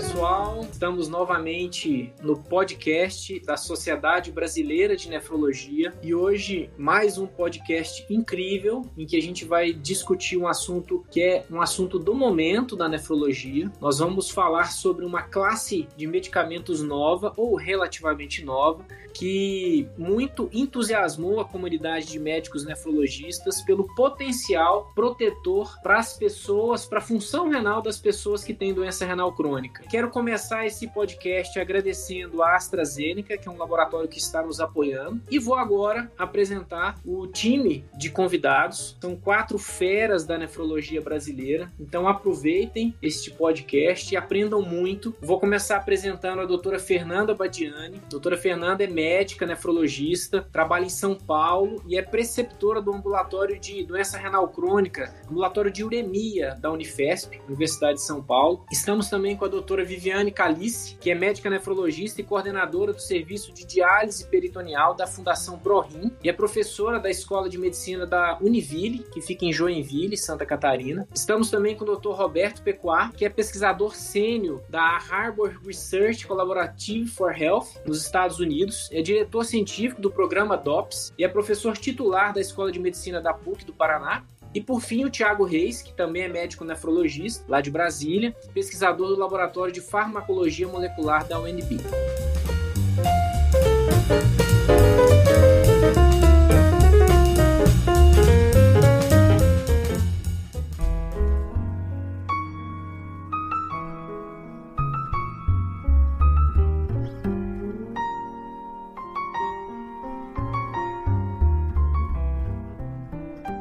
Pessoal, estamos novamente no podcast da Sociedade Brasileira de Nefrologia e hoje mais um podcast incrível em que a gente vai discutir um assunto que é um assunto do momento da nefrologia. Nós vamos falar sobre uma classe de medicamentos nova ou relativamente nova que muito entusiasmou a comunidade de médicos nefrologistas pelo potencial protetor para as pessoas, para a função renal das pessoas que têm doença renal crônica. Quero começar esse podcast agradecendo a AstraZeneca, que é um laboratório que está nos apoiando, e vou agora apresentar o time de convidados. São quatro feras da nefrologia brasileira, então aproveitem este podcast e aprendam muito. Vou começar apresentando a doutora Fernanda Badiani. doutora Fernanda é médica nefrologista, trabalha em São Paulo e é preceptora do ambulatório de doença renal crônica, ambulatório de uremia da Unifesp, Universidade de São Paulo. Estamos também com a doutora Viviane Calice, que é médica nefrologista e coordenadora do serviço de diálise peritoneal da Fundação ProRim e é professora da Escola de Medicina da Univille, que fica em Joinville, Santa Catarina. Estamos também com o Dr. Roberto Pecuar, que é pesquisador sênior da Harbor Research Collaborative for Health nos Estados Unidos é diretor científico do programa DOPS e é professor titular da Escola de Medicina da PUC do Paraná. E por fim, o Tiago Reis, que também é médico nefrologista, lá de Brasília, pesquisador do Laboratório de Farmacologia Molecular da UNB.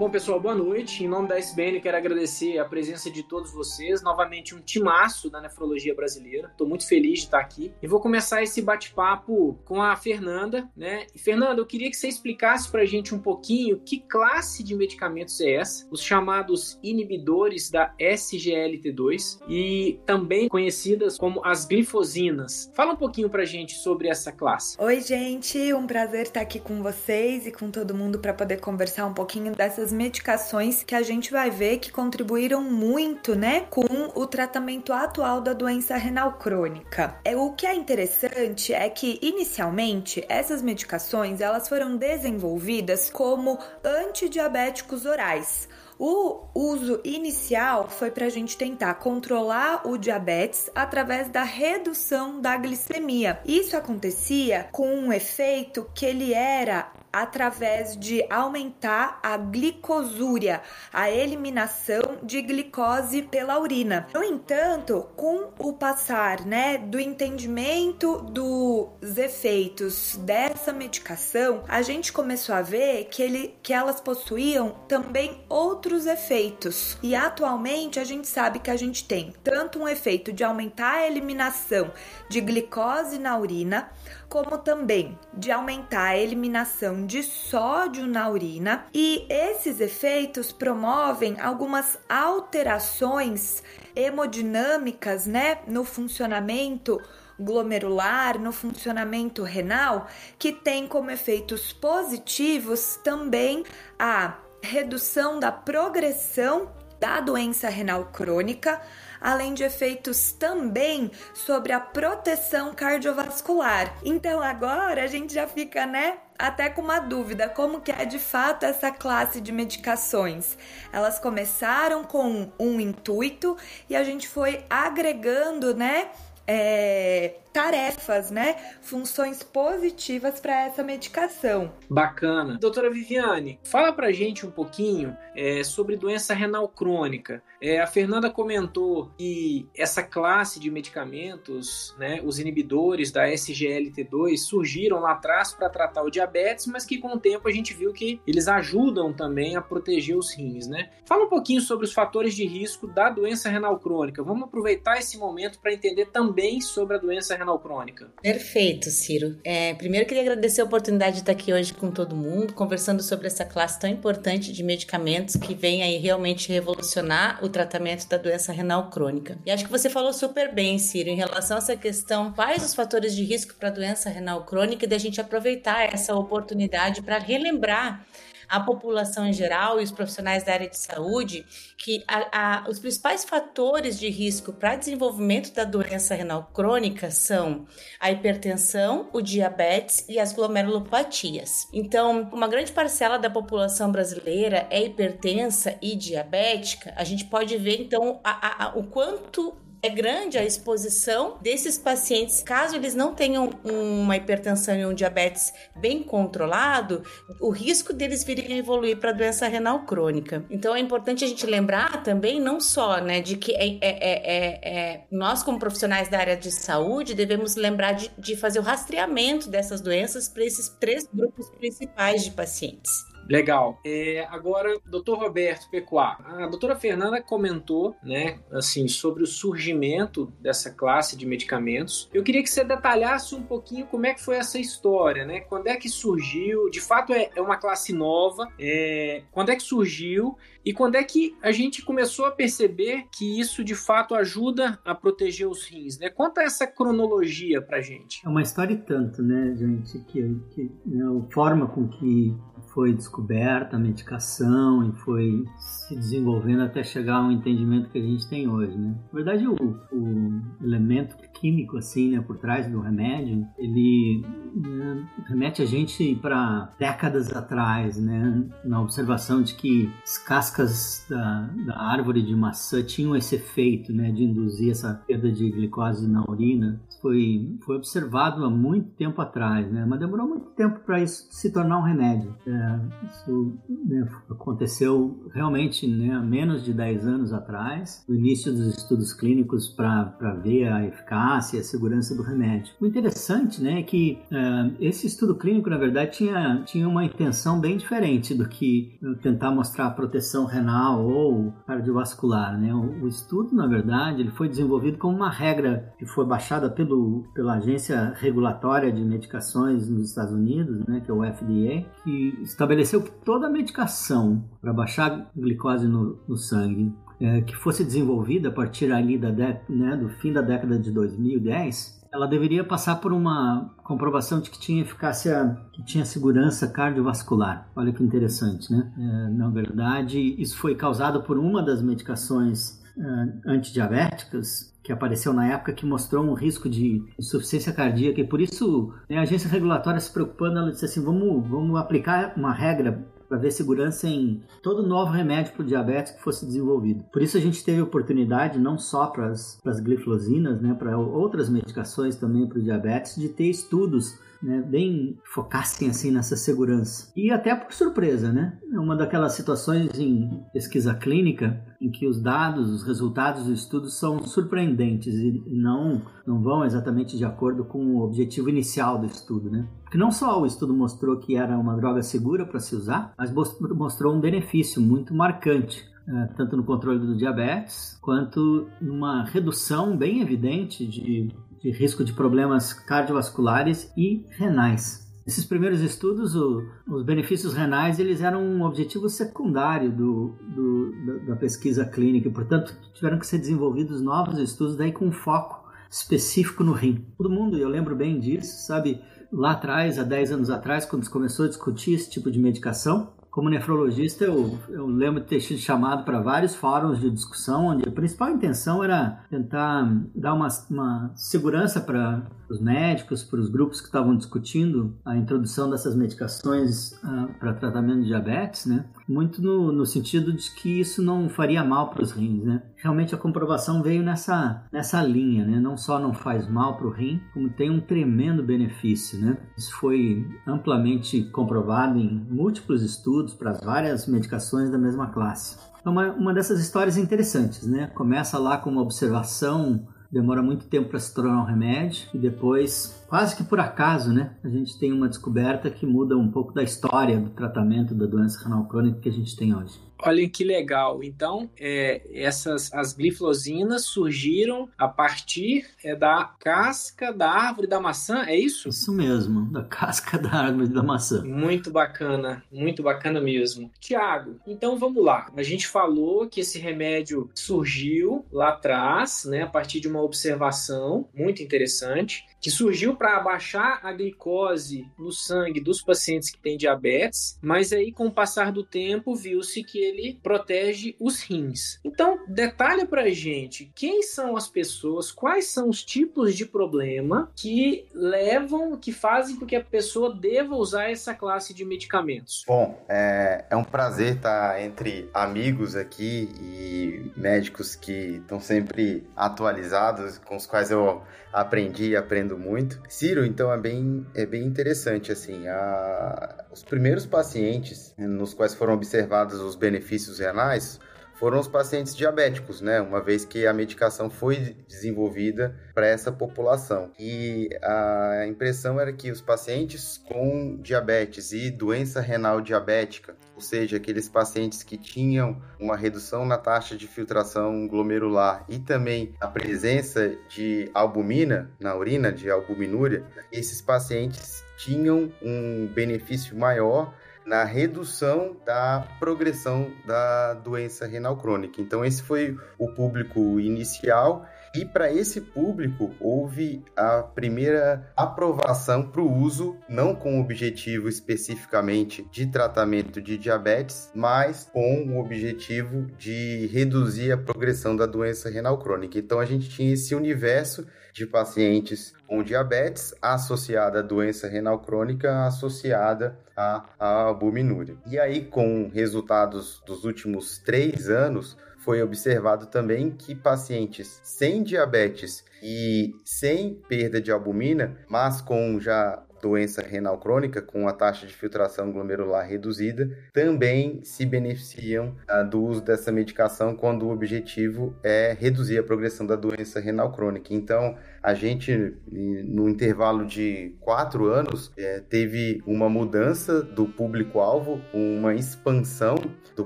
Bom, pessoal, boa noite. Em nome da SBN, quero agradecer a presença de todos vocês. Novamente, um timaço da nefrologia brasileira. Estou muito feliz de estar aqui. E vou começar esse bate-papo com a Fernanda, né? Fernanda, eu queria que você explicasse para a gente um pouquinho que classe de medicamentos é essa, os chamados inibidores da SGLT2 e também conhecidas como as glifosinas. Fala um pouquinho para a gente sobre essa classe. Oi, gente. Um prazer estar aqui com vocês e com todo mundo para poder conversar um pouquinho dessas medicações que a gente vai ver que contribuíram muito, né, com o tratamento atual da doença renal crônica. É o que é interessante é que inicialmente essas medicações elas foram desenvolvidas como antidiabéticos orais. O uso inicial foi para a gente tentar controlar o diabetes através da redução da glicemia. Isso acontecia com um efeito que ele era através de aumentar a glicosúria, a eliminação de glicose pela urina. No entanto, com o passar, né, do entendimento dos efeitos dessa medicação, a gente começou a ver que ele que elas possuíam também outros efeitos. E atualmente a gente sabe que a gente tem tanto um efeito de aumentar a eliminação de glicose na urina, como também de aumentar a eliminação de sódio na urina, e esses efeitos promovem algumas alterações hemodinâmicas, né, no funcionamento glomerular, no funcionamento renal, que tem como efeitos positivos também a redução da progressão da doença renal crônica, além de efeitos também sobre a proteção cardiovascular. Então agora a gente já fica, né, até com uma dúvida, como que é de fato essa classe de medicações? Elas começaram com um intuito e a gente foi agregando, né, é, tarefas, né? Funções positivas para essa medicação. Bacana. Doutora Viviane, fala pra gente um pouquinho é, sobre doença renal crônica. É, a Fernanda comentou que essa classe de medicamentos, né, os inibidores da SGLT2, surgiram lá atrás para tratar o diabetes, mas que com o tempo a gente viu que eles ajudam também a proteger os rins, né? Fala um pouquinho sobre os fatores de risco da doença renal crônica. Vamos aproveitar esse momento para entender também sobre a doença renal crônica. Perfeito, Ciro. É, primeiro queria agradecer a oportunidade de estar aqui hoje com todo mundo, conversando sobre essa classe tão importante de medicamentos que vem aí realmente revolucionar o tratamento da doença renal crônica. E acho que você falou super bem, Ciro, em relação a essa questão, quais os fatores de risco para a doença renal crônica e da gente aproveitar essa oportunidade para relembrar a população em geral e os profissionais da área de saúde que a, a, os principais fatores de risco para desenvolvimento da doença renal crônica são a hipertensão, o diabetes e as glomerulopatias. Então, uma grande parcela da população brasileira é hipertensa e diabética. A gente pode ver então a, o quanto é grande a exposição desses pacientes, caso eles não tenham uma hipertensão e um diabetes bem controlado, o risco deles virem a evoluir para doença renal crônica. Então é importante a gente lembrar também, não só, né, de que é, é, é, nós, como profissionais da área de saúde, devemos lembrar de, de fazer o rastreamento dessas doenças para esses três grupos principais de pacientes. Legal. É, agora, doutor Roberto Pecuá, a doutora Fernanda comentou, né, assim, sobre o surgimento dessa classe de medicamentos. Eu queria que você detalhasse um pouquinho como é que foi essa história, né? Quando é que surgiu? De fato, é, é uma classe nova. É, quando é que surgiu? E quando é que a gente começou a perceber que isso de fato ajuda a proteger os rins, né? Conta essa cronologia pra gente. É uma história e tanto, né, gente? Que, que né, a forma com que foi descoberta a medicação e foi se desenvolvendo até chegar a um entendimento que a gente tem hoje, né? Na verdade, o, o elemento químico assim, né, por trás do remédio, ele né, remete a gente para décadas atrás, né, na observação de que as cascas da, da árvore de maçã tinham esse efeito, né, de induzir essa perda de glicose na urina. Foi foi observado há muito tempo atrás, né, mas demorou muito tempo para isso se tornar um remédio. É, isso né, aconteceu realmente né, há menos de 10 anos atrás, o início dos estudos clínicos para ver a eficácia e a segurança do remédio. O interessante né, é que uh, esse estudo clínico, na verdade, tinha, tinha uma intenção bem diferente do que tentar mostrar a proteção renal ou cardiovascular. Né? O, o estudo, na verdade, ele foi desenvolvido como uma regra que foi baixada pelo, pela Agência Regulatória de Medicações nos Estados Unidos, né, que é o FDA, que estabeleceu que toda medicação para baixar glicose no, no sangue é, que fosse desenvolvida a partir ali da né, do fim da década de 2010, ela deveria passar por uma comprovação de que tinha eficácia, que tinha segurança cardiovascular. Olha que interessante, né? É, na verdade, isso foi causado por uma das medicações é, antidiabéticas que apareceu na época que mostrou um risco de insuficiência cardíaca e por isso né, a agência regulatória se preocupando, ela disse assim, vamos, vamos aplicar uma regra para ver segurança em todo novo remédio para o diabetes que fosse desenvolvido. Por isso a gente teve oportunidade, não só para as glifosinas, né, para outras medicações também para o diabetes, de ter estudos né, bem focassem assim nessa segurança. E até por surpresa, né? Uma daquelas situações em pesquisa clínica em que os dados, os resultados do estudo são surpreendentes e não não vão exatamente de acordo com o objetivo inicial do estudo, né? Porque não só o estudo mostrou que era uma droga segura para se usar, mas mostrou um benefício muito marcante é, tanto no controle do diabetes quanto numa redução bem evidente de de risco de problemas cardiovasculares e renais. Nesses primeiros estudos, o, os benefícios renais eles eram um objetivo secundário do, do, da pesquisa clínica portanto, tiveram que ser desenvolvidos novos estudos daí com foco específico no rim. Todo mundo, eu lembro bem disso, sabe, lá atrás, há 10 anos atrás, quando se começou a discutir esse tipo de medicação, como nefrologista, eu, eu lembro de ter sido chamado para vários fóruns de discussão, onde a principal intenção era tentar dar uma, uma segurança para os médicos, para os grupos que estavam discutindo a introdução dessas medicações uh, para tratamento de diabetes, né? Muito no, no sentido de que isso não faria mal para os rins, né? Realmente a comprovação veio nessa, nessa linha, né? Não só não faz mal para o rim, como tem um tremendo benefício, né? Isso foi amplamente comprovado em múltiplos estudos para as várias medicações da mesma classe. É uma, uma dessas histórias interessantes, né? Começa lá com uma observação demora muito tempo para se tornar um remédio e depois quase que por acaso, né? A gente tem uma descoberta que muda um pouco da história do tratamento da doença renal crônica que a gente tem hoje. Olhem que legal. Então, é, essas as glifosinas surgiram a partir é, da casca da árvore da maçã, é isso? Isso mesmo, da casca da árvore da maçã. Muito bacana, muito bacana mesmo. Tiago, então vamos lá. A gente falou que esse remédio surgiu lá atrás, né, a partir de uma observação muito interessante que surgiu para abaixar a glicose no sangue dos pacientes que têm diabetes, mas aí com o passar do tempo viu-se que ele protege os rins. Então, detalhe para gente, quem são as pessoas, quais são os tipos de problema que levam, que fazem com que a pessoa deva usar essa classe de medicamentos? Bom, é, é um prazer estar entre amigos aqui e médicos que estão sempre atualizados, com os quais eu aprendi e aprendo muito. Ciro, então, é bem, é bem interessante, assim, a... os primeiros pacientes nos quais foram observados os benefícios renais foram os pacientes diabéticos, né? Uma vez que a medicação foi desenvolvida para essa população. E a impressão era que os pacientes com diabetes e doença renal diabética, ou seja, aqueles pacientes que tinham uma redução na taxa de filtração glomerular e também a presença de albumina na urina, de albuminúria, esses pacientes tinham um benefício maior na redução da progressão da doença renal crônica. Então, esse foi o público inicial. E para esse público houve a primeira aprovação para o uso, não com o objetivo especificamente de tratamento de diabetes, mas com o objetivo de reduzir a progressão da doença renal crônica. Então a gente tinha esse universo de pacientes com diabetes associada à doença renal crônica associada à, albuminúria. E aí, com resultados dos últimos três anos, foi observado também que pacientes sem diabetes e sem perda de albumina, mas com já doença renal crônica com a taxa de filtração glomerular reduzida também se beneficiam ah, do uso dessa medicação quando o objetivo é reduzir a progressão da doença renal crônica. Então, a gente, no intervalo de quatro anos, é, teve uma mudança do público-alvo, uma expansão do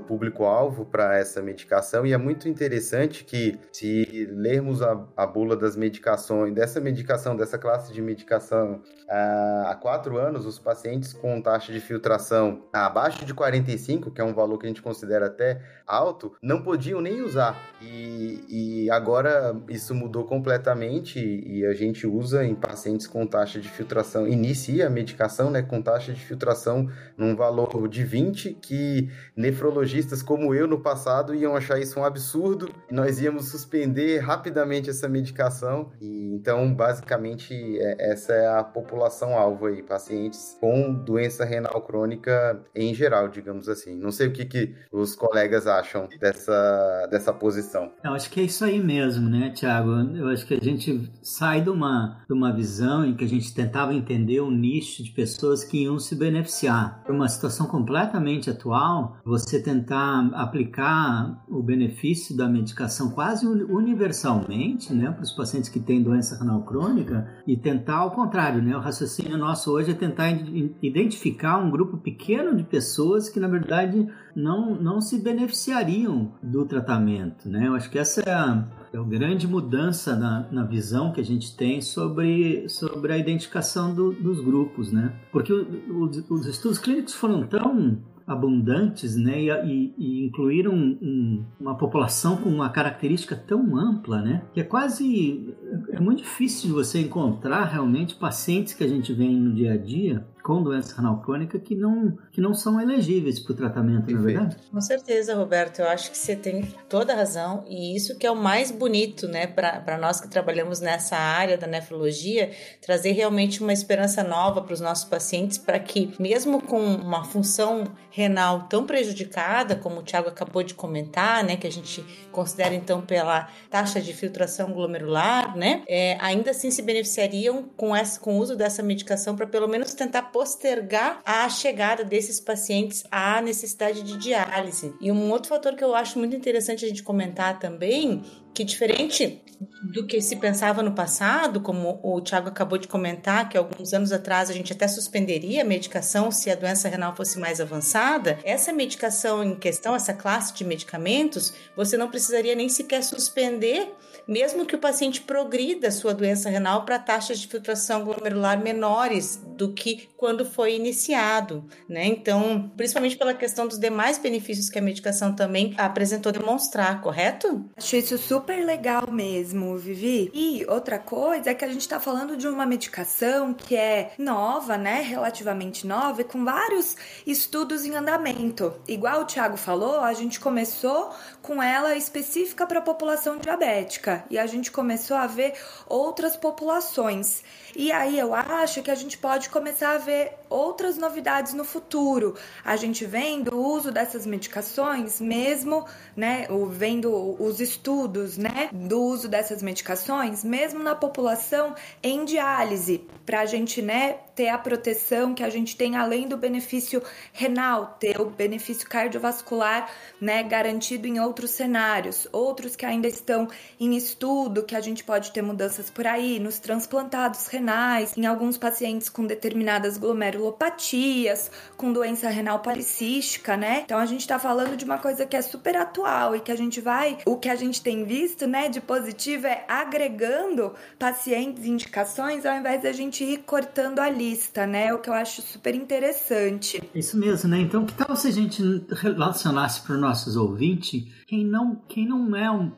público-alvo para essa medicação, e é muito interessante que, se lermos a, a bula das medicações, dessa medicação, dessa classe de medicação, ah, há quatro anos, os pacientes com taxa de filtração abaixo de 45, que é um valor que a gente considera até alto, não podiam nem usar. E, e agora isso mudou completamente e a gente usa em pacientes com taxa de filtração, inicia a medicação né, com taxa de filtração num valor de 20, que nefrologistas como eu no passado iam achar isso um absurdo, e nós íamos suspender rapidamente essa medicação. E então, basicamente, é, essa é a população-alvo aí, pacientes com doença renal crônica em geral, digamos assim. Não sei o que, que os colegas acham dessa, dessa posição. Eu acho que é isso aí mesmo, né, Tiago? Eu acho que a gente sai de uma, de uma visão em que a gente tentava entender um nicho de pessoas que iam se beneficiar. Uma situação completamente atual, você tentar aplicar o benefício da medicação quase universalmente, né, para os pacientes que têm doença renal crônica e tentar ao contrário, né? O raciocínio nosso hoje é tentar identificar um grupo pequeno de pessoas que na verdade não, não se beneficiariam do tratamento, né? Eu acho que essa é a é uma grande mudança na, na visão que a gente tem sobre, sobre a identificação do, dos grupos, né? Porque o, o, os estudos clínicos foram tão abundantes, né, e, e incluíram um, uma população com uma característica tão ampla, né, que é quase é muito difícil de você encontrar realmente pacientes que a gente vê no dia a dia com doença renal crônica que não, que não são elegíveis para o tratamento, não é verdade? Com certeza, Roberto. Eu acho que você tem toda a razão e isso que é o mais bonito, né, para nós que trabalhamos nessa área da nefrologia, trazer realmente uma esperança nova para os nossos pacientes para que, mesmo com uma função renal tão prejudicada, como o Tiago acabou de comentar, né, que a gente considera então pela taxa de filtração glomerular, né, é, ainda assim se beneficiariam com, essa, com o uso dessa medicação para pelo menos tentar postergar a chegada desses pacientes à necessidade de diálise. E um outro fator que eu acho muito interessante a gente comentar também que diferente do que se pensava no passado, como o Tiago acabou de comentar, que alguns anos atrás a gente até suspenderia a medicação se a doença renal fosse mais avançada, essa medicação em questão, essa classe de medicamentos, você não precisaria nem sequer suspender mesmo que o paciente progrida sua doença renal para taxas de filtração glomerular menores do que quando foi iniciado, né? Então, principalmente pela questão dos demais benefícios que a medicação também apresentou demonstrar, correto? Acho isso super legal mesmo, Vivi. E outra coisa é que a gente está falando de uma medicação que é nova, né? Relativamente nova e com vários estudos em andamento. Igual o Thiago falou, a gente começou com ela específica para a população diabética e a gente começou a ver outras populações. E aí eu acho que a gente pode começar a ver outras novidades no futuro. A gente vendo o uso dessas medicações, mesmo, né, vendo os estudos, né, do uso dessas medicações, mesmo na população em diálise, para a gente, né, ter a proteção que a gente tem além do benefício renal, ter o benefício cardiovascular, né, garantido em outros cenários, outros que ainda estão em estudo, que a gente pode ter mudanças por aí, nos transplantados renais, em alguns pacientes com determinadas glomerulopatias, com doença renal policística, né? Então a gente tá falando de uma coisa que é super atual e que a gente vai, o que a gente tem visto, né, de positivo é agregando pacientes indicações ao invés da gente ir cortando a lista, né? O que eu acho super interessante. Isso mesmo, né? Então, que tal se a gente relacionasse para os nossos ouvintes quem não, quem não é um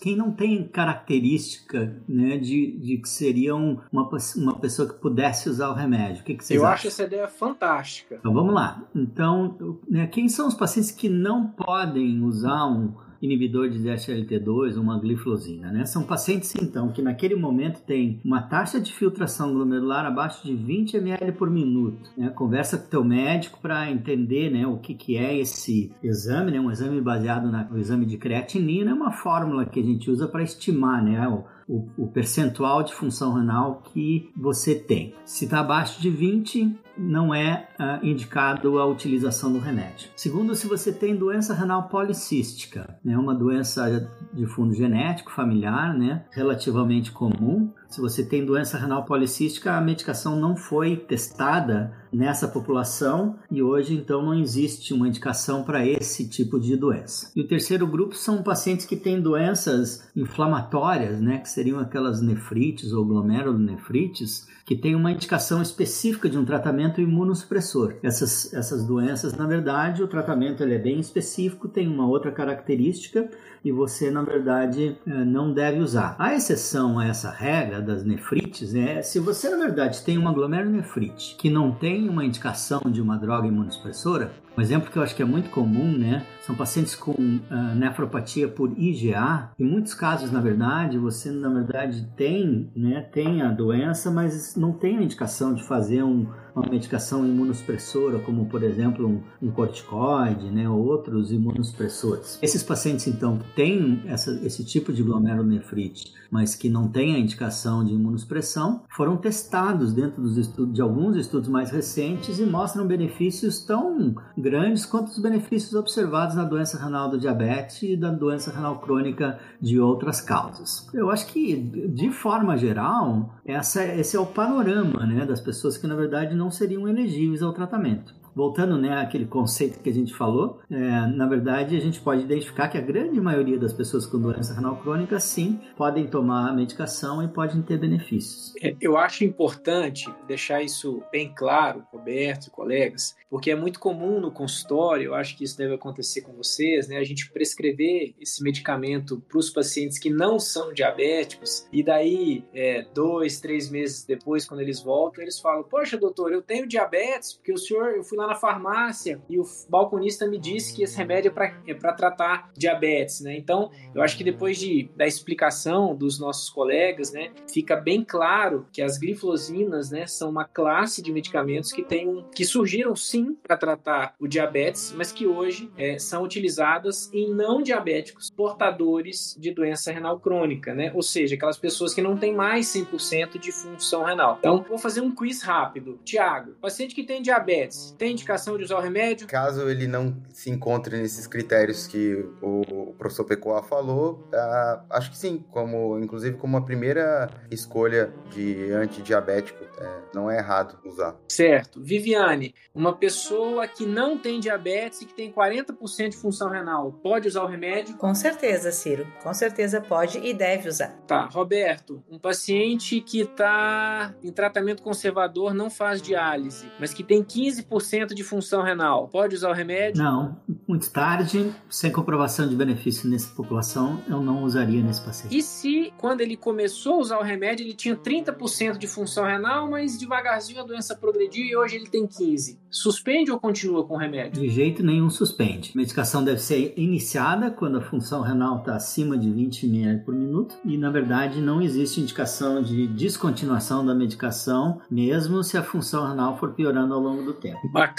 quem não tem característica né, de, de que seria uma, uma pessoa que pudesse usar o remédio. O que, que vocês Eu acham? acho essa ideia fantástica. Então vamos lá. Então, né, quem são os pacientes que não podem usar um inibidor de SLT2, uma gliflozina, né? São pacientes, então, que naquele momento têm uma taxa de filtração glomerular abaixo de 20 ml por minuto. Né? Conversa com o teu médico para entender né, o que, que é esse exame, né? Um exame baseado no exame de creatinina, é uma fórmula que a gente usa para estimar, né? O, o, o, percentual de função renal que você tem. Se está abaixo de 20, não é uh, indicado a utilização do remédio. Segundo, se você tem doença renal policística, né, uma doença de fundo genético familiar, né, relativamente comum, se você tem doença renal policística, a medicação não foi testada nessa população e hoje então não existe uma indicação para esse tipo de doença. E o terceiro grupo são pacientes que têm doenças inflamatórias, né, que seriam aquelas nefrites ou glomerulonefrites, que têm uma indicação específica de um tratamento imunossupressor. Essas, essas doenças, na verdade, o tratamento ele é bem específico, tem uma outra característica e você, na verdade, eh, não deve usar. A exceção a essa regra das nefrites é se você, na verdade, tem uma glomerulonefrite que não tem uma indicação de uma droga imunossupressora, um exemplo que eu acho que é muito comum, né? São pacientes com uh, nefropatia por IgA. Em muitos casos, na verdade, você na verdade tem, né, tem a doença, mas não tem a indicação de fazer um, uma medicação imunossupressora, como por exemplo um, um corticoide, né, ou outros imunossupressores. Esses pacientes então que têm essa, esse tipo de glomerulonefrite, mas que não têm a indicação de imunossupressão, foram testados dentro dos estudos, de alguns estudos mais recentes e mostram benefícios tão grandes quanto os benefícios observados na doença renal do diabetes e da doença renal crônica de outras causas. Eu acho que, de forma geral, essa, esse é o panorama né, das pessoas que, na verdade, não seriam elegíveis ao tratamento voltando né, àquele conceito que a gente falou, é, na verdade a gente pode identificar que a grande maioria das pessoas com doença renal crônica sim podem tomar a medicação e podem ter benefícios. É, eu acho importante deixar isso bem claro, Roberto e colegas, porque é muito comum no consultório, eu acho que isso deve acontecer com vocês, né, a gente prescrever esse medicamento para os pacientes que não são diabéticos e daí é, dois, três meses depois, quando eles voltam, eles falam: Poxa, doutor, eu tenho diabetes porque o senhor, eu fui lá na farmácia e o balconista me disse que esse remédio é para é tratar diabetes, né? Então, eu acho que depois de, da explicação dos nossos colegas, né, fica bem claro que as glifosinas, né, são uma classe de medicamentos que tem que surgiram sim para tratar o diabetes, mas que hoje é, são utilizadas em não diabéticos portadores de doença renal crônica, né? Ou seja, aquelas pessoas que não têm mais 100% de função renal. Então, vou fazer um quiz rápido. Tiago, paciente que tem diabetes, tem indicação de usar o remédio? Caso ele não se encontre nesses critérios que o professor Pecoa falou, uh, acho que sim, como inclusive como a primeira escolha de antidiabético, é, não é errado usar. Certo. Viviane, uma pessoa que não tem diabetes e que tem 40% de função renal, pode usar o remédio? Com certeza, Ciro. Com certeza pode e deve usar. Tá. Roberto, um paciente que está em tratamento conservador, não faz diálise, mas que tem 15% de função renal, pode usar o remédio? Não. Muito tarde, sem comprovação de benefício nessa população, eu não usaria nesse paciente. E se, quando ele começou a usar o remédio, ele tinha 30% de função renal, mas devagarzinho a doença progrediu e hoje ele tem 15%? Suspende ou continua com o remédio? De jeito nenhum suspende. A medicação deve ser iniciada quando a função renal está acima de 20 ml por minuto e, na verdade, não existe indicação de descontinuação da medicação, mesmo se a função renal for piorando ao longo do tempo. Bacana.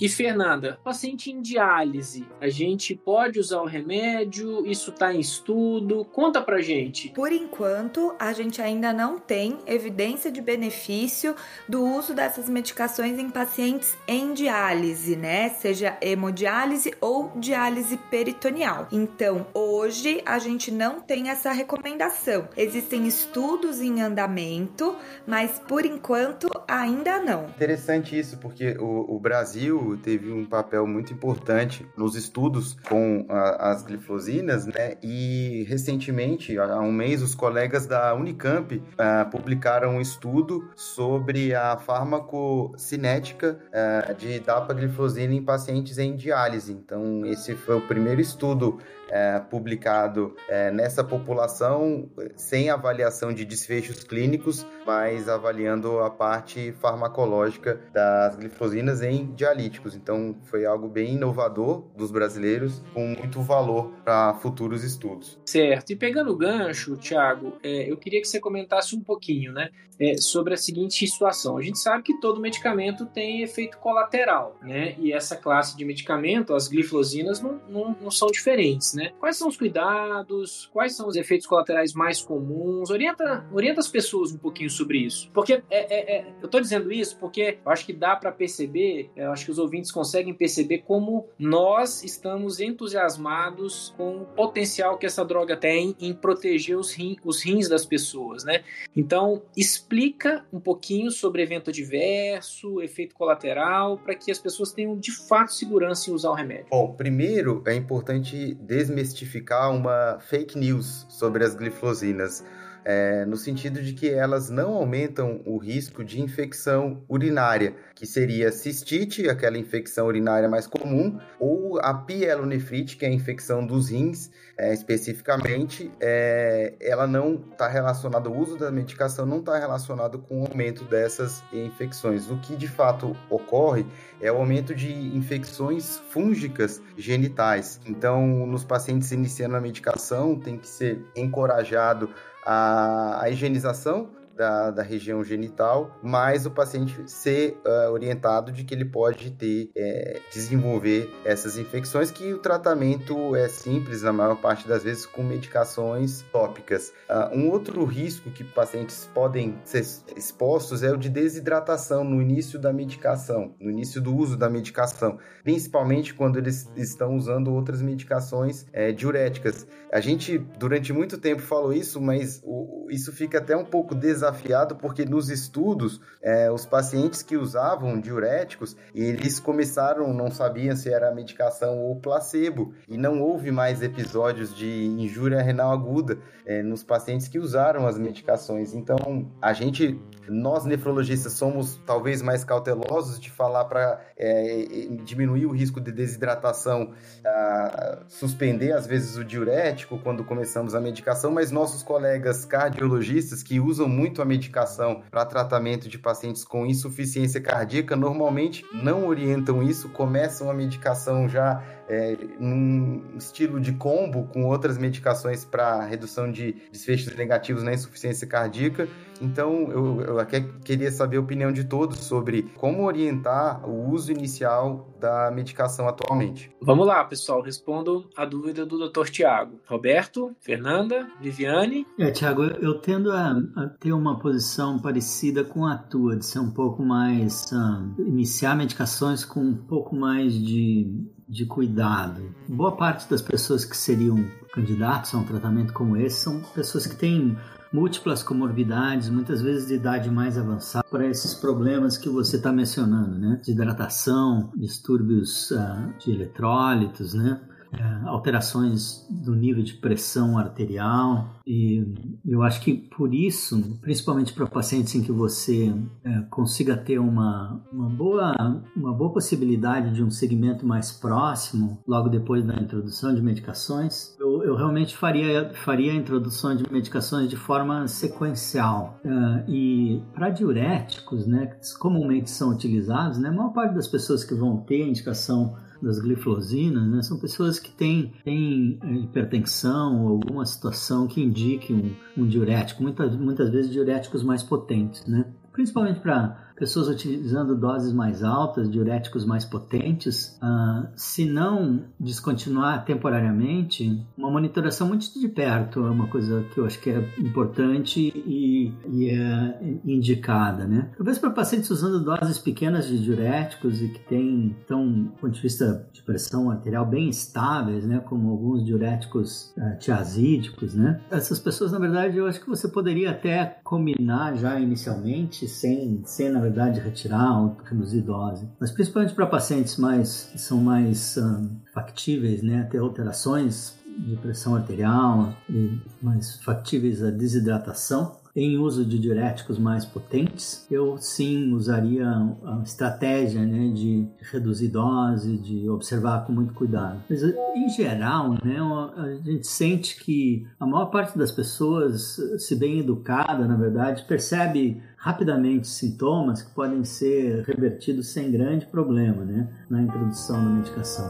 E, Fernanda, paciente em diálise, a gente pode usar o remédio? Isso está em estudo? Conta pra gente. Por enquanto, a gente ainda não tem evidência de benefício do uso dessas medicações em pacientes em diálise, né? Seja hemodiálise ou diálise peritoneal. Então, hoje a gente não tem essa recomendação. Existem estudos em andamento, mas por enquanto ainda não. Interessante isso, porque o, o Brasil teve um papel muito importante nos estudos com a, as glifosinas, né? E recentemente, há um mês, os colegas da Unicamp uh, publicaram um estudo sobre a farmacocinética uh, de dapaglifosina em pacientes em diálise. Então, esse foi o primeiro estudo é, publicado é, nessa população sem avaliação de desfechos clínicos, mas avaliando a parte farmacológica das glifosinas em dialíticos. Então foi algo bem inovador dos brasileiros, com muito valor para futuros estudos. Certo. E pegando o gancho, Thiago, é, eu queria que você comentasse um pouquinho, né, é, sobre a seguinte situação. A gente sabe que todo medicamento tem efeito colateral, né? E essa classe de medicamento, as glifosinas, não, não, não são diferentes né? Quais são os cuidados? Quais são os efeitos colaterais mais comuns? Orienta, orienta as pessoas um pouquinho sobre isso. Porque é, é, é, eu estou dizendo isso porque eu acho que dá para perceber, eu acho que os ouvintes conseguem perceber como nós estamos entusiasmados com o potencial que essa droga tem em proteger os, rim, os rins das pessoas, né? Então, explica um pouquinho sobre evento adverso, efeito colateral, para que as pessoas tenham de fato segurança em usar o remédio. Bom, primeiro é importante desmistificar uma fake news sobre as glifosinas é, no sentido de que elas não aumentam o risco de infecção urinária, que seria cistite, aquela infecção urinária mais comum, ou a pielonefrite, que é a infecção dos rins, é, especificamente, é, ela não está relacionada, o uso da medicação não está relacionado com o aumento dessas infecções. O que de fato ocorre é o aumento de infecções fúngicas genitais. Então, nos pacientes iniciando a medicação, tem que ser encorajado a, a higienização da, da região genital, mas o paciente ser uh, orientado de que ele pode ter, é, desenvolver essas infecções, que o tratamento é simples, na maior parte das vezes, com medicações tópicas. Uh, um outro risco que pacientes podem ser expostos é o de desidratação no início da medicação, no início do uso da medicação, principalmente quando eles estão usando outras medicações é, diuréticas. A gente, durante muito tempo, falou isso, mas o, isso fica até um pouco desafiado desafiado porque nos estudos, é, os pacientes que usavam diuréticos, eles começaram, não sabiam se era medicação ou placebo, e não houve mais episódios de injúria renal aguda é, nos pacientes que usaram as medicações. Então, a gente, nós nefrologistas, somos talvez mais cautelosos de falar para é, diminuir o risco de desidratação, a, suspender às vezes o diurético quando começamos a medicação, mas nossos colegas cardiologistas que usam muito a medicação para tratamento de pacientes com insuficiência cardíaca. Normalmente não orientam isso, começam a medicação já é, num estilo de combo com outras medicações para redução de desfechos negativos na insuficiência cardíaca. Então, eu, eu até queria saber a opinião de todos sobre como orientar o uso inicial da medicação atualmente. Vamos lá, pessoal, respondo a dúvida do Dr. Tiago. Roberto, Fernanda, Viviane? É, Tiago, eu tendo a, a, ter uma posição parecida com a tua, de ser um pouco mais. Um, ah, iniciar medicações com um pouco mais de de cuidado. Boa parte das pessoas que seriam candidatos a um tratamento como esse são pessoas que têm múltiplas comorbidades, muitas vezes de idade mais avançada, para esses problemas que você está mencionando, né? Desidratação, distúrbios uh, de eletrólitos, né? É, alterações do nível de pressão arterial e eu acho que por isso, principalmente para pacientes em que você é, consiga ter uma, uma, boa, uma boa possibilidade de um segmento mais próximo logo depois da introdução de medicações, eu, eu realmente faria, faria a introdução de medicações de forma sequencial. É, e para diuréticos, né, que comumente são utilizados, né, a maior parte das pessoas que vão ter indicação das glifosinas, né, são pessoas que têm, têm é, hipertensão ou alguma situação que indique um, um diurético, muitas, muitas vezes diuréticos mais potentes, né? principalmente para pessoas utilizando doses mais altas, diuréticos mais potentes, uh, se não descontinuar temporariamente, uma monitoração muito de perto é uma coisa que eu acho que é importante e, e é indicada, né? Talvez para pacientes usando doses pequenas de diuréticos e que têm, então, do ponto de vista de pressão arterial bem estáveis, né? Como alguns diuréticos uh, tiazídicos, né? Essas pessoas, na verdade, eu acho que você poderia até combinar já inicialmente, sem, sem na verdade, retirar ou reduzir dose. Mas principalmente para pacientes mais, que são mais um, factíveis, né, ter alterações de pressão arterial e mais factíveis à desidratação, em uso de diuréticos mais potentes, eu sim usaria a estratégia né, de reduzir dose, de observar com muito cuidado. Mas em geral, né, a gente sente que a maior parte das pessoas, se bem educada, na verdade, percebe rapidamente sintomas que podem ser revertidos sem grande problema né, na introdução da medicação.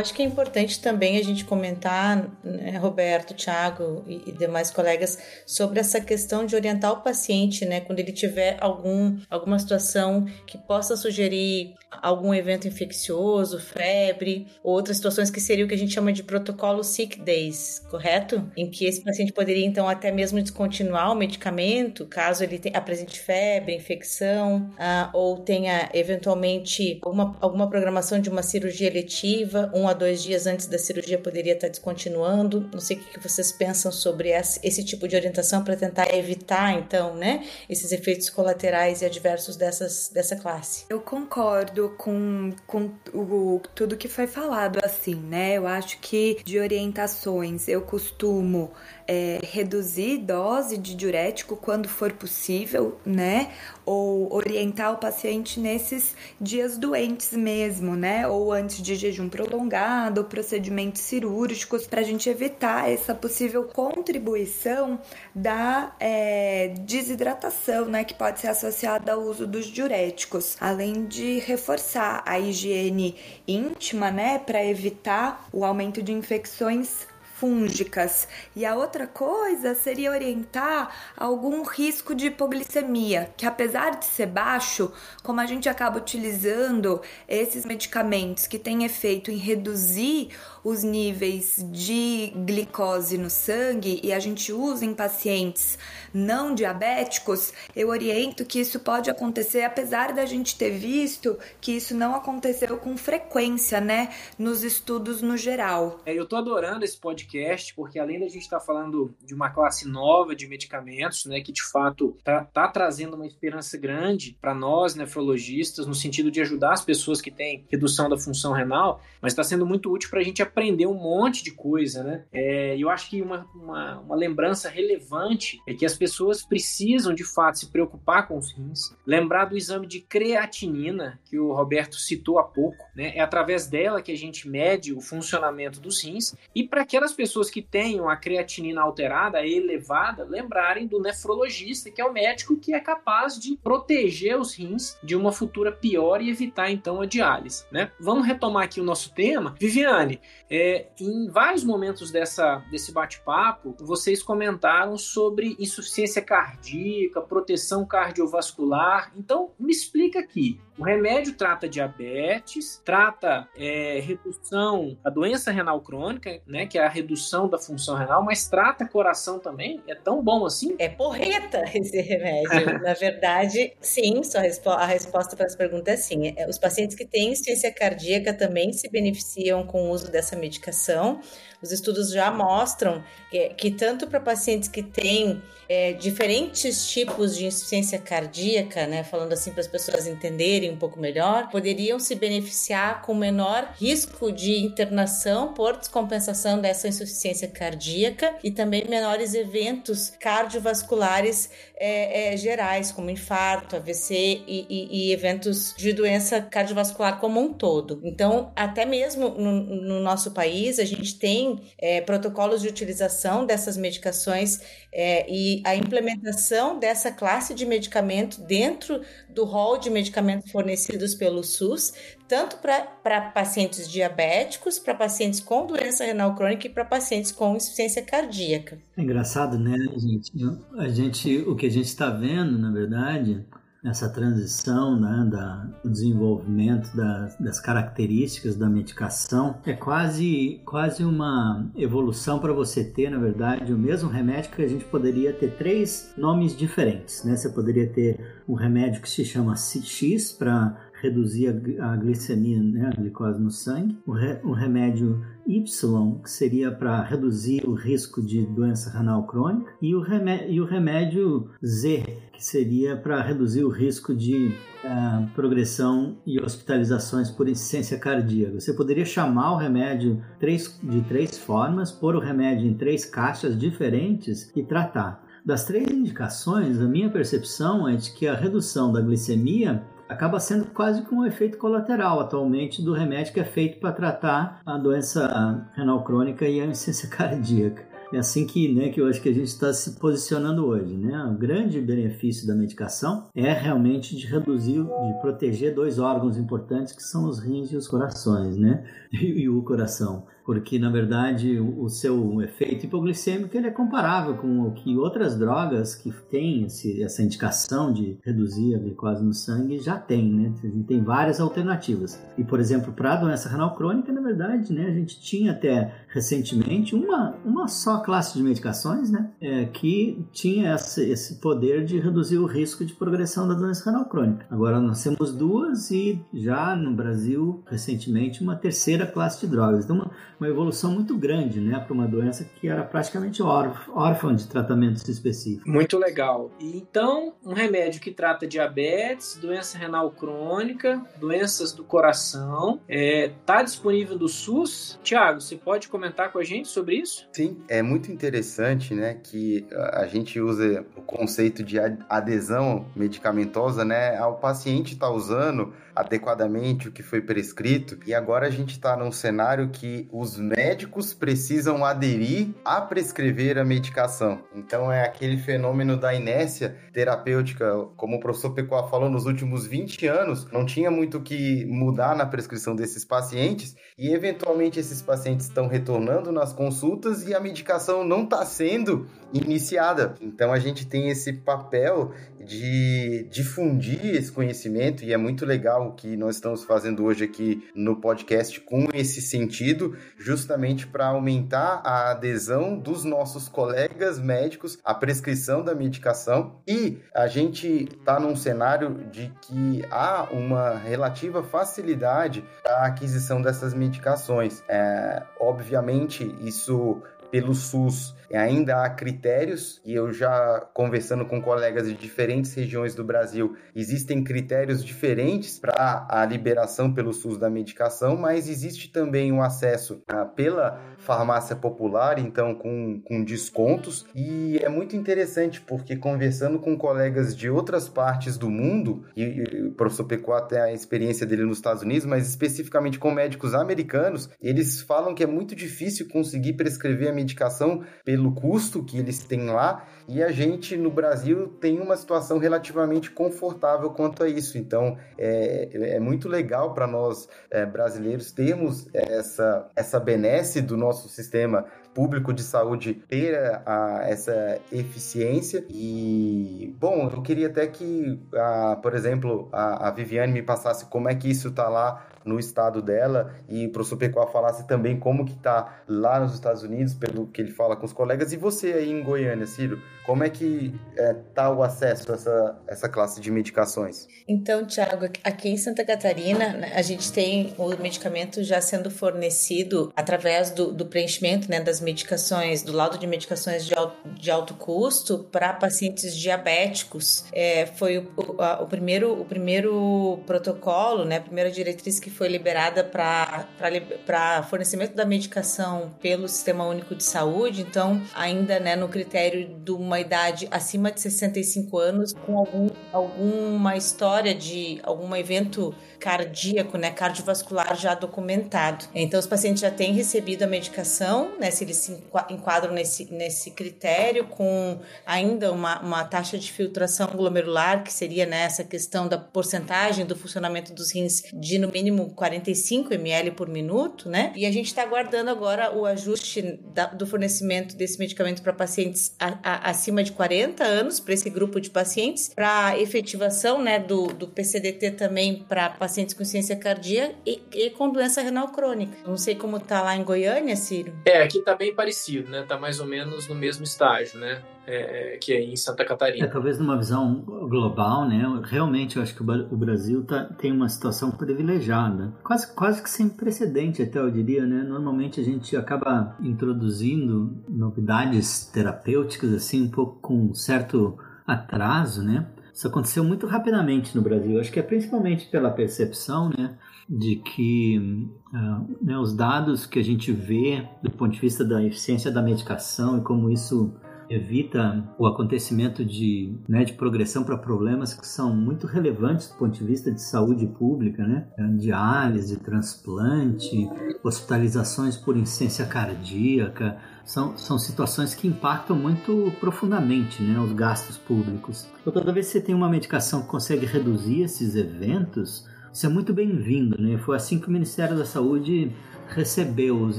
Acho que é importante também a gente comentar, né, Roberto, Thiago e, e, demais colegas, sobre essa questão de orientar o paciente, né, quando ele tiver algum, alguma situação que possa sugerir algum evento infeccioso, febre, ou outras situações que seria o que a gente chama de protocolo sick days, correto? Em que esse paciente poderia então até mesmo descontinuar o medicamento caso ele tenha, apresente febre, infecção, uh, ou tenha eventualmente alguma, alguma programação de uma cirurgia eletiva, um a dois dias antes da cirurgia poderia estar descontinuando. Não sei o que vocês pensam sobre esse, tipo de orientação para tentar evitar, então, né, esses efeitos colaterais e adversos dessas, dessa classe. Eu concordo com, com o, tudo que foi falado, assim, né? Eu acho que de orientações eu costumo é, reduzir dose de diurético quando for possível, né? Ou orientar o paciente nesses dias doentes mesmo, né? Ou antes de jejum prolongado, procedimentos cirúrgicos, para a gente evitar essa possível contribuição da é, desidratação, né? Que pode ser associada ao uso dos diuréticos, além de reforçar a higiene íntima, né? Para evitar o aumento de infecções fúngicas. E a outra coisa seria orientar algum risco de hipoglicemia, que apesar de ser baixo, como a gente acaba utilizando esses medicamentos que têm efeito em reduzir os níveis de glicose no sangue e a gente usa em pacientes não diabéticos, eu oriento que isso pode acontecer, apesar da gente ter visto que isso não aconteceu com frequência, né, nos estudos no geral. É, eu tô adorando esse podcast porque além da gente estar tá falando de uma classe nova de medicamentos, né, que de fato está tá trazendo uma esperança grande para nós, nefrologistas, no sentido de ajudar as pessoas que têm redução da função renal, mas está sendo muito útil para a gente aprender um monte de coisa, né? É, eu acho que uma, uma, uma lembrança relevante é que as pessoas precisam, de fato, se preocupar com os rins, lembrar do exame de creatinina, que o Roberto citou há pouco, né? É através dela que a gente mede o funcionamento dos rins, e para aquelas pessoas que tenham a creatinina alterada, elevada, lembrarem do nefrologista, que é o médico que é capaz de proteger os rins de uma futura pior e evitar então a diálise, né? Vamos retomar aqui o nosso tema. Viviane, é, em vários momentos dessa, desse bate-papo, vocês comentaram sobre insuficiência cardíaca, proteção cardiovascular. Então, me explica aqui. O remédio trata diabetes, trata é, redução, a doença renal crônica, né, que é a redução da função renal, mas trata coração também. É tão bom assim? É porreta esse remédio. Na verdade, sim, só a resposta para as perguntas é sim. Os pacientes que têm insuficiência cardíaca também se beneficiam com o uso dessa medicação. Os estudos já mostram que, que tanto para pacientes que têm é, diferentes tipos de insuficiência cardíaca, né, falando assim para as pessoas entenderem um pouco melhor, poderiam se beneficiar com menor risco de internação por descompensação dessa insuficiência cardíaca e também menores eventos cardiovasculares é, é, gerais, como infarto, AVC e, e, e, eventos de doença cardiovascular como um todo. Então, até mesmo no, no nosso país, a gente tem é, protocolos de utilização dessas medicações é, e a implementação dessa classe de medicamento dentro do rol de medicamentos fornecidos pelo SUS, tanto para pacientes diabéticos, para pacientes com doença renal crônica e para pacientes com insuficiência cardíaca. É engraçado, né, gente? A gente, o que a gente está vendo, na verdade, nessa transição né, da, do desenvolvimento das, das, características da medicação é quase, quase uma evolução para você ter, na verdade, o mesmo remédio que a gente poderia ter três nomes diferentes. Né? Você poderia ter um remédio que se chama X para reduzir a, a glicemia, né, a glicose no sangue, o, re, o remédio Y, que seria para reduzir o risco de doença renal crônica, e o, remédio, e o remédio Z, que seria para reduzir o risco de uh, progressão e hospitalizações por insuficiência cardíaca. Você poderia chamar o remédio três, de três formas, pôr o remédio em três caixas diferentes e tratar. Das três indicações, a minha percepção é de que a redução da glicemia acaba sendo quase que um efeito colateral atualmente do remédio que é feito para tratar a doença renal crônica e a insuficiência cardíaca. É assim que, né, que eu acho que a gente está se posicionando hoje, né? O grande benefício da medicação é realmente de reduzir, de proteger dois órgãos importantes que são os rins e os corações, né? E, e o coração porque na verdade o, seu efeito hipoglicêmico ele é comparável com o que outras drogas que têm esse, essa indicação de reduzir a glicose no sangue já tem, né? A gente tem várias alternativas. E por exemplo, para a doença renal crônica, na verdade, né, a gente tinha até recentemente uma, uma só classe de medicações, né, é, que tinha esse, esse poder de reduzir o risco de progressão da doença renal crônica. Agora nós temos duas e já no Brasil recentemente uma terceira classe de drogas. Então uma, uma evolução muito grande, né, para uma doença que era praticamente órfã de tratamentos específicos. Muito legal. E então, um remédio que trata diabetes, doença renal crônica, doenças do coração, está é, tá disponível do SUS. Tiago, você pode comentar com a gente sobre isso? Sim, é muito interessante, né, que a gente usa o conceito de adesão medicamentosa, né, ao paciente estar tá usando adequadamente o que foi prescrito. E agora a gente está num cenário que os médicos precisam aderir a prescrever a medicação. Então é aquele fenômeno da inércia terapêutica, como o professor Pecoa falou, nos últimos 20 anos não tinha muito o que mudar na prescrição desses pacientes e eventualmente esses pacientes estão retornando nas consultas e a medicação não está sendo iniciada. Então a gente tem esse papel de difundir esse conhecimento e é muito legal o que nós estamos fazendo hoje aqui no podcast com esse sentido, justamente para aumentar a adesão dos nossos colegas médicos à prescrição da medicação e a gente está num cenário de que há uma relativa facilidade a aquisição dessas medicações. É, obviamente, isso pelo SUS ainda há critérios, e eu já conversando com colegas de diferentes regiões do Brasil, existem critérios diferentes para a liberação pelo SUS da medicação, mas existe também um acesso ah, pela farmácia popular, então com, com descontos, e é muito interessante porque conversando com colegas de outras partes do mundo, e, e o professor Pecó tem a experiência dele nos Estados Unidos, mas especificamente com médicos americanos, eles falam que é muito difícil conseguir prescrever a medicação pelo custo que eles têm lá, e a gente no Brasil tem uma situação relativamente confortável quanto a isso. Então é, é muito legal para nós é, brasileiros termos essa, essa benesse do nosso sistema público de saúde ter a, essa eficiência. E, bom, eu queria até que, a, por exemplo, a, a Viviane me passasse como é que isso está lá no estado dela e o professor Pecoa falasse também como que tá lá nos Estados Unidos, pelo que ele fala com os colegas. E você aí em Goiânia, Ciro, como é que é, tá o acesso a essa, essa classe de medicações? Então, Tiago, aqui em Santa Catarina, né, a gente tem o medicamento já sendo fornecido através do, do preenchimento né, das medicações, do laudo de medicações de alto, de alto custo para pacientes diabéticos. É, foi o, a, o, primeiro, o primeiro protocolo, né, a primeira diretriz que foi liberada para fornecimento da medicação pelo Sistema Único de Saúde, então ainda né, no critério de uma idade acima de 65 anos, com algum, alguma história de algum evento cardíaco, né, cardiovascular já documentado. Então os pacientes já têm recebido a medicação, né, se eles se enquadram nesse, nesse critério, com ainda uma, uma taxa de filtração glomerular, que seria nessa né, questão da porcentagem do funcionamento dos rins de no mínimo 45 ml por minuto, né? E a gente está aguardando agora o ajuste da, do fornecimento desse medicamento para pacientes a, a, acima de 40 anos, para esse grupo de pacientes, para efetivação, né, do, do PCDT também para pacientes pacientes com ciência cardíaca e, e, com doença renal crônica. Não sei como tá lá em Goiânia, Ciro. É, aqui tá bem parecido, né? Tá mais ou menos no mesmo estágio, né? É, que é em Santa Catarina. É, talvez numa visão global, né? Realmente eu acho que o Brasil tá, tem uma situação privilegiada, quase, quase que sem precedente, até eu diria, né? Normalmente a gente acaba introduzindo novidades terapêuticas assim um pouco com um certo atraso, né? Isso aconteceu muito rapidamente no Brasil. Acho que é principalmente pela percepção, né, de que uh, né, os dados que a gente vê do ponto de vista da eficiência da medicação e como isso evita o acontecimento de, né, de progressão para problemas que são muito relevantes do ponto de vista de saúde pública, né? Diálise, transplante, hospitalizações por insuficiência cardíaca, são, são situações que impactam muito profundamente né, os gastos públicos. Então, toda vez que você tem uma medicação que consegue reduzir esses eventos, isso é muito bem-vindo. Né? Foi assim que o Ministério da Saúde recebeu os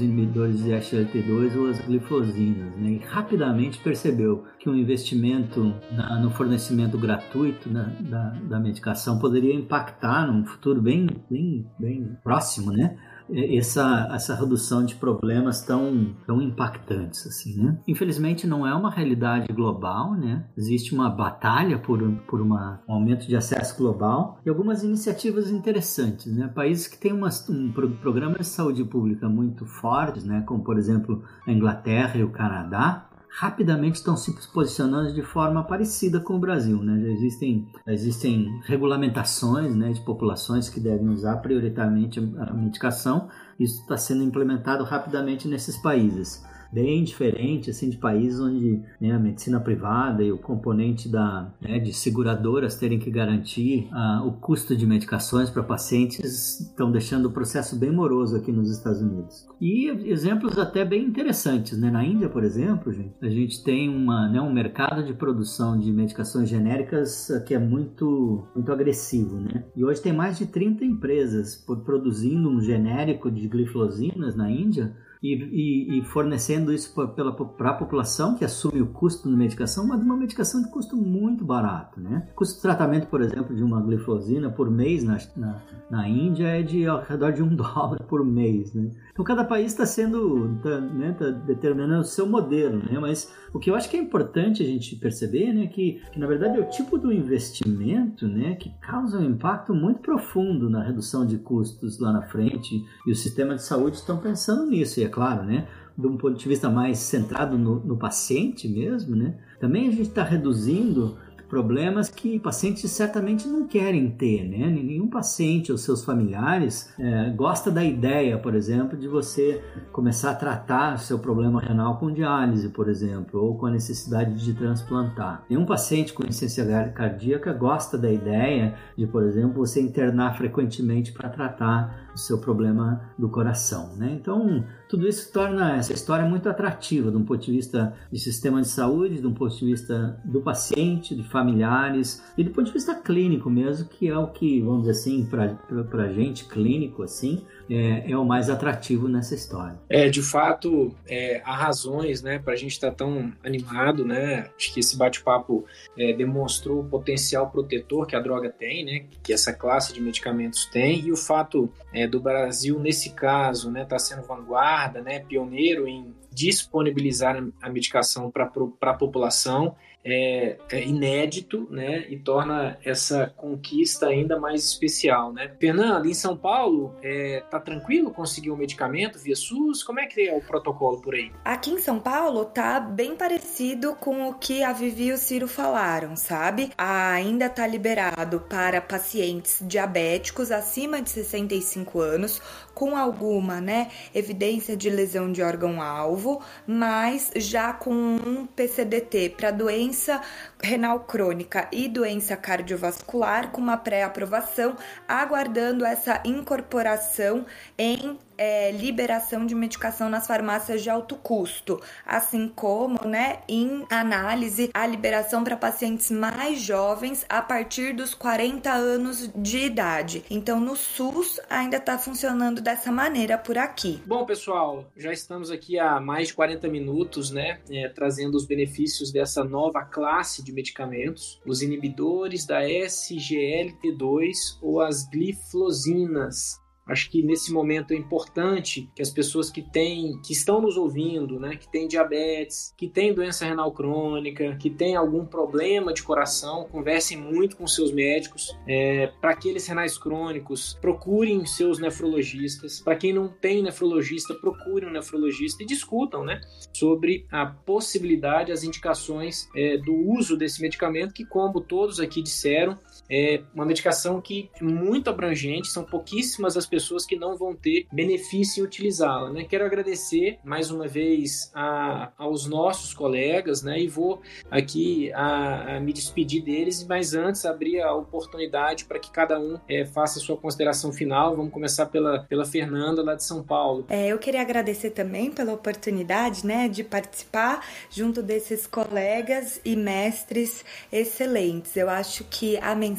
inibidores de SGLT2 ou as glifosinas né? e rapidamente percebeu que um investimento na, no fornecimento gratuito da, da, da medicação poderia impactar num futuro bem, bem, bem próximo, né? Essa, essa redução de problemas tão, tão impactantes assim, né? Infelizmente não é uma realidade global, né? Existe uma batalha por, por uma, um aumento de acesso global e algumas iniciativas interessantes, né? Países que têm uma, um programa de saúde pública muito fortes, né? Como por exemplo a Inglaterra e o Canadá, rapidamente estão se posicionando de forma parecida com o Brasil. Né? Já existem, existem regulamentações né, de populações que devem usar prioritariamente a medicação. Isso está sendo implementado rapidamente nesses países bem diferente assim de países onde né, a medicina privada e o componente da né, de seguradoras terem que garantir uh, o custo de medicações para pacientes estão deixando o processo bem moroso aqui nos Estados Unidos. E exemplos até bem interessantes né? Na Índia por exemplo gente, a gente tem uma né, um mercado de produção de medicações genéricas que é muito muito agressivo né? E hoje tem mais de 30 empresas produzindo um genérico de glifosinas na Índia e, e, e fornecendo isso para a população que assume o custo da medicação, mas uma medicação de custo muito barato. Né? O custo de tratamento, por exemplo, de uma glifosina por mês na, na, na Índia é de ao redor de um dólar por mês. Né? Então cada país está sendo, tá, né, tá determinando o seu modelo, né? mas o que eu acho que é importante a gente perceber né, que, que na verdade é o tipo do investimento né, que causa um impacto muito profundo na redução de custos lá na frente e o sistema de saúde estão pensando nisso, e é claro, né? de um ponto de vista mais centrado no, no paciente mesmo, né? Também a gente está reduzindo problemas que pacientes certamente não querem ter, né? Nenhum paciente ou seus familiares é, gosta da ideia, por exemplo, de você começar a tratar seu problema renal com diálise, por exemplo, ou com a necessidade de transplantar. Nenhum paciente com insuficiência cardíaca gosta da ideia de, por exemplo, você internar frequentemente para tratar o seu problema do coração, né? Então, tudo isso torna essa história muito atrativa de um ponto de vista de sistema de saúde, de um ponto de vista do paciente, de familiares e do ponto de vista clínico mesmo, que é o que, vamos dizer assim, para a gente clínico, assim, é, é, o mais atrativo nessa história. É, de fato, é, há razões, né, para a gente estar tá tão animado, né? Acho que esse bate-papo é, demonstrou o potencial protetor que a droga tem, né, que essa classe de medicamentos tem e o fato é, do Brasil nesse caso, né, tá sendo vanguarda vanguarda, né, pioneiro em disponibilizar a medicação para a população é, é, inédito, né, e torna essa conquista ainda mais especial, né. Fernando, em São Paulo, é, tá tranquilo conseguir o um medicamento via SUS? Como é que é o protocolo por aí? Aqui em São Paulo tá bem parecido com o que a Vivi e o Ciro falaram, sabe? Ainda tá liberado para pacientes diabéticos acima de 65 anos com alguma, né, evidência de lesão de órgão-alvo, mas já com um PCDT para doença renal crônica e doença cardiovascular, com uma pré-aprovação, aguardando essa incorporação em é, liberação de medicação nas farmácias de alto custo, assim como, né, em análise, a liberação para pacientes mais jovens a partir dos 40 anos de idade. Então, no SUS ainda está funcionando dessa maneira por aqui. Bom, pessoal, já estamos aqui há mais de 40 minutos, né, é, trazendo os benefícios dessa nova classe de medicamentos, os inibidores da SGLT2 ou as gliflosinas. Acho que nesse momento é importante que as pessoas que têm, que estão nos ouvindo, né, que têm diabetes, que têm doença renal crônica, que têm algum problema de coração, conversem muito com seus médicos. É, Para aqueles renais crônicos, procurem seus nefrologistas. Para quem não tem nefrologista, procure um nefrologista e discutam, né, sobre a possibilidade, as indicações é, do uso desse medicamento, que como todos aqui disseram, é uma medicação que é muito abrangente, são pouquíssimas as pessoas que não vão ter benefício em utilizá-la. Né? Quero agradecer mais uma vez a, aos nossos colegas né? e vou aqui a, a me despedir deles, mas antes abrir a oportunidade para que cada um é, faça a sua consideração final. Vamos começar pela, pela Fernanda, lá de São Paulo. É, eu queria agradecer também pela oportunidade né, de participar junto desses colegas e mestres excelentes. Eu acho que a mensagem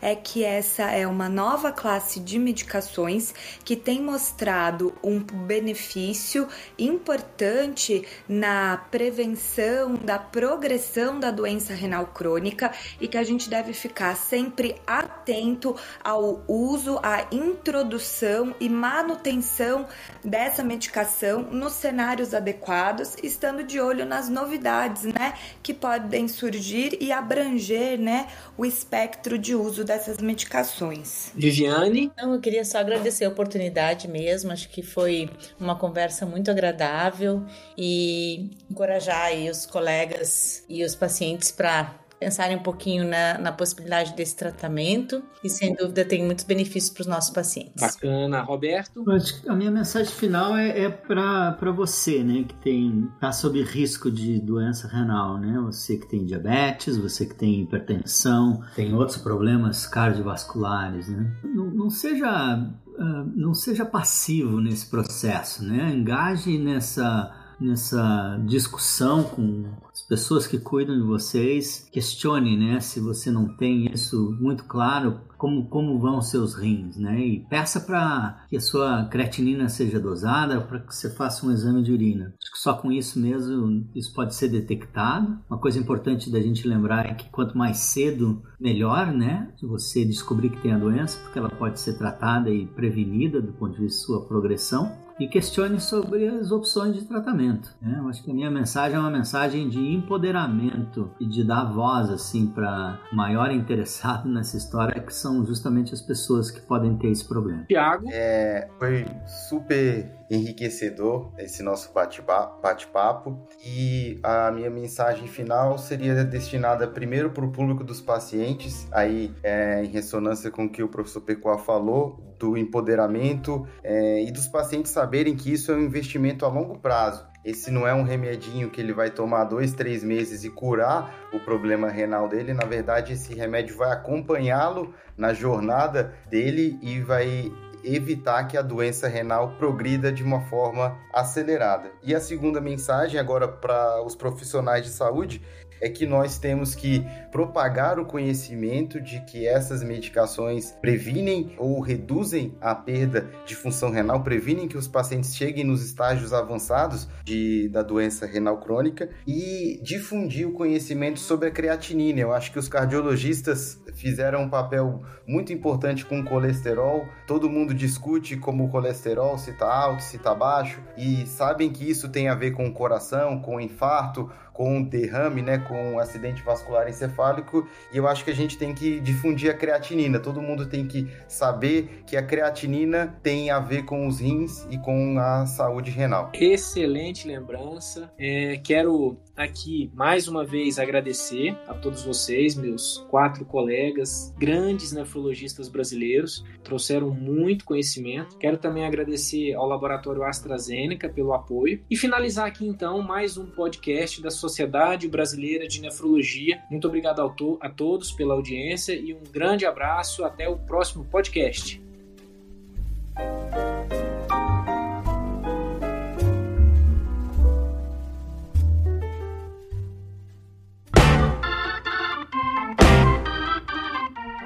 é que essa é uma nova classe de medicações que tem mostrado um benefício importante na prevenção da progressão da doença renal crônica e que a gente deve ficar sempre atento ao uso, à introdução e manutenção dessa medicação nos cenários adequados, estando de olho nas novidades, né, que podem surgir e abranger, né, o espectro de uso dessas medicações. Viviane? Não, eu queria só agradecer a oportunidade mesmo, acho que foi uma conversa muito agradável e encorajar aí os colegas e os pacientes para pensarem um pouquinho na, na, possibilidade desse tratamento e sem dúvida tem muitos benefícios para os nossos pacientes. Bacana, Roberto. A minha mensagem final é, é para você, né, que tem tá sob risco de doença renal, né? Você que tem diabetes, você que tem hipertensão, tem outros problemas cardiovasculares, né? Não, não seja uh, não seja passivo nesse processo, né? Engaje nessa nessa discussão com pessoas que cuidam de vocês. Questione, né, se você não tem isso muito claro, como, como vão seus rins, né? E peça para que a sua creatinina seja dosada, para que você faça um exame de urina. Acho que só com isso mesmo isso pode ser detectado. Uma coisa importante da gente lembrar é que quanto mais cedo, melhor, né? Se você descobrir que tem a doença, porque ela pode ser tratada e prevenida do ponto de vista de sua progressão. e questione sobre as opções de tratamento. Né? Eu acho que a minha mensagem é uma mensagem de empoderamento e de dar voz assim para maior interessado nessa história, que são justamente as pessoas que podem ter esse problema. Tiago? É, foi super enriquecedor esse nosso bate-papo e a minha mensagem final seria destinada primeiro para o público dos pacientes, aí é, em ressonância com o que o professor Pecoa falou, do empoderamento é, e dos pacientes saberem que isso é um investimento a longo prazo. Esse não é um remedinho que ele vai tomar dois, três meses e curar o problema renal dele. Na verdade, esse remédio vai acompanhá-lo na jornada dele e vai evitar que a doença renal progrida de uma forma acelerada. E a segunda mensagem agora para os profissionais de saúde é que nós temos que propagar o conhecimento de que essas medicações previnem ou reduzem a perda de função renal, previnem que os pacientes cheguem nos estágios avançados de, da doença renal crônica e difundir o conhecimento sobre a creatinina. Eu acho que os cardiologistas fizeram um papel muito importante com o colesterol. Todo mundo discute como o colesterol se está alto, se está baixo e sabem que isso tem a ver com o coração, com o infarto, com derrame, né, com acidente vascular encefálico, e eu acho que a gente tem que difundir a creatinina. Todo mundo tem que saber que a creatinina tem a ver com os rins e com a saúde renal. Excelente lembrança. É, quero aqui mais uma vez agradecer a todos vocês, meus quatro colegas, grandes nefrologistas brasileiros, trouxeram muito conhecimento. Quero também agradecer ao Laboratório AstraZeneca pelo apoio e finalizar aqui então mais um podcast da Sociedade Brasileira de Nefrologia. Muito obrigado a, to a todos pela audiência e um grande abraço. Até o próximo podcast.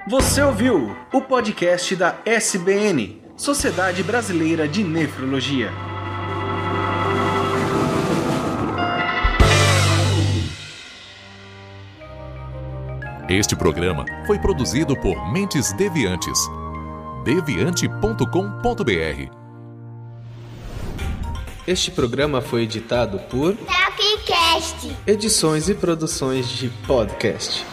Você ouviu o podcast da SBN, Sociedade Brasileira de Nefrologia. Este programa foi produzido por Mentes Deviantes. deviante.com.br. Este programa foi editado por Tapcast. Edições e Produções de Podcast.